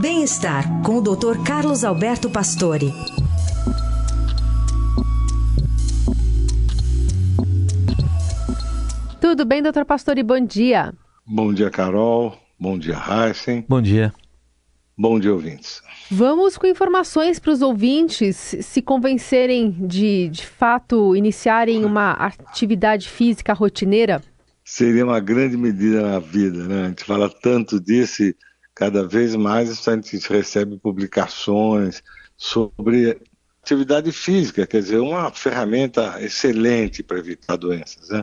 Bem-estar com o Dr. Carlos Alberto Pastore. Tudo bem, doutor Pastore? Bom dia. Bom dia, Carol. Bom dia, Heisen. Bom dia. Bom dia, ouvintes. Vamos com informações para os ouvintes se convencerem de, de fato, iniciarem uma atividade física rotineira? Seria uma grande medida na vida, né? A gente fala tanto disso e cada vez mais a gente recebe publicações sobre atividade física, quer dizer, uma ferramenta excelente para evitar doenças, né?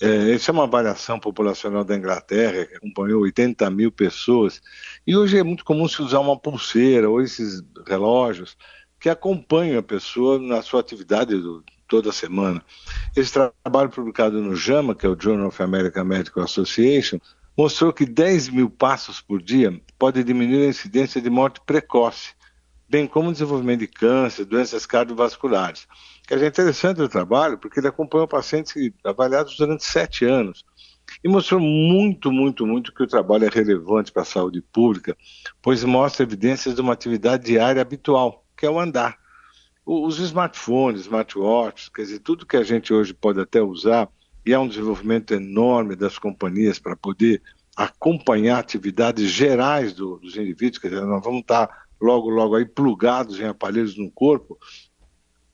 É, essa é uma avaliação populacional da Inglaterra, que acompanhou 80 mil pessoas, e hoje é muito comum se usar uma pulseira ou esses relógios que acompanham a pessoa na sua atividade do, toda semana. Esse trabalho publicado no JAMA, que é o Journal of American Medical Association, mostrou que 10 mil passos por dia pode diminuir a incidência de morte precoce, bem como o desenvolvimento de câncer, doenças cardiovasculares. Que é interessante o trabalho, porque ele acompanhou pacientes avaliados durante sete anos e mostrou muito, muito, muito que o trabalho é relevante para a saúde pública, pois mostra evidências de uma atividade diária habitual, que é o andar. Os smartphones, smartwatches, quer dizer, tudo que a gente hoje pode até usar, e há um desenvolvimento enorme das companhias para poder acompanhar atividades gerais do, dos indivíduos, quer dizer, nós vamos estar logo, logo aí plugados em aparelhos no corpo,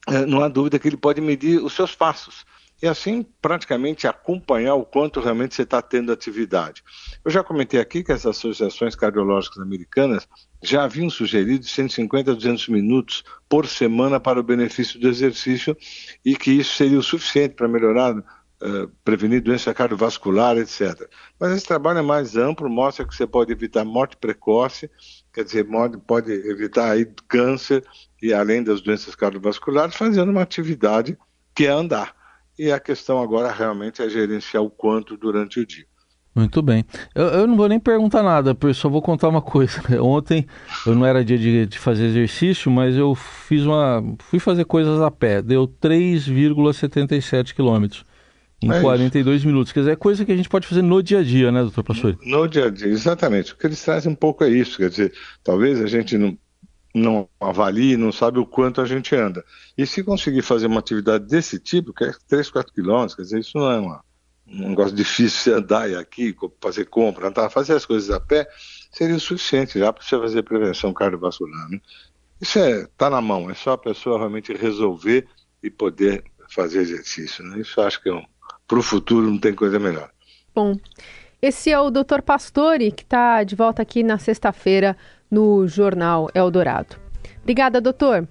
é, não há dúvida que ele pode medir os seus passos. E assim praticamente acompanhar o quanto realmente você está tendo atividade. Eu já comentei aqui que as associações cardiológicas americanas já haviam sugerido 150 a 200 minutos por semana para o benefício do exercício e que isso seria o suficiente para melhorar Uh, prevenir doença cardiovascular, etc. Mas esse trabalho é mais amplo, mostra que você pode evitar morte precoce, quer dizer, pode evitar aí câncer e além das doenças cardiovasculares, fazendo uma atividade que é andar. E a questão agora realmente é gerenciar o quanto durante o dia. Muito bem. Eu, eu não vou nem perguntar nada, só vou contar uma coisa. Ontem eu não era dia de, de fazer exercício, mas eu fiz uma, fui fazer coisas a pé. Deu 3,77 quilômetros em é 42 isso. minutos. Quer dizer, é coisa que a gente pode fazer no dia a dia, né, doutor Pastor? No dia a dia, exatamente. O que eles trazem um pouco é isso. Quer dizer, talvez a gente não, não avalie, não sabe o quanto a gente anda. E se conseguir fazer uma atividade desse tipo, que é 3, 4 quilômetros, quer dizer, isso não é uma, um negócio difícil você andar aqui, fazer compra, andar, fazer as coisas a pé, seria o suficiente já para você fazer prevenção cardiovascular. Né? Isso está é, tá na mão, é só a pessoa realmente resolver e poder fazer exercício. Né? Isso acho que é um, para o futuro não tem coisa melhor. Bom, esse é o Dr. Pastore, que está de volta aqui na sexta-feira no Jornal Eldorado. Obrigada, doutor.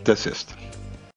Até sexta.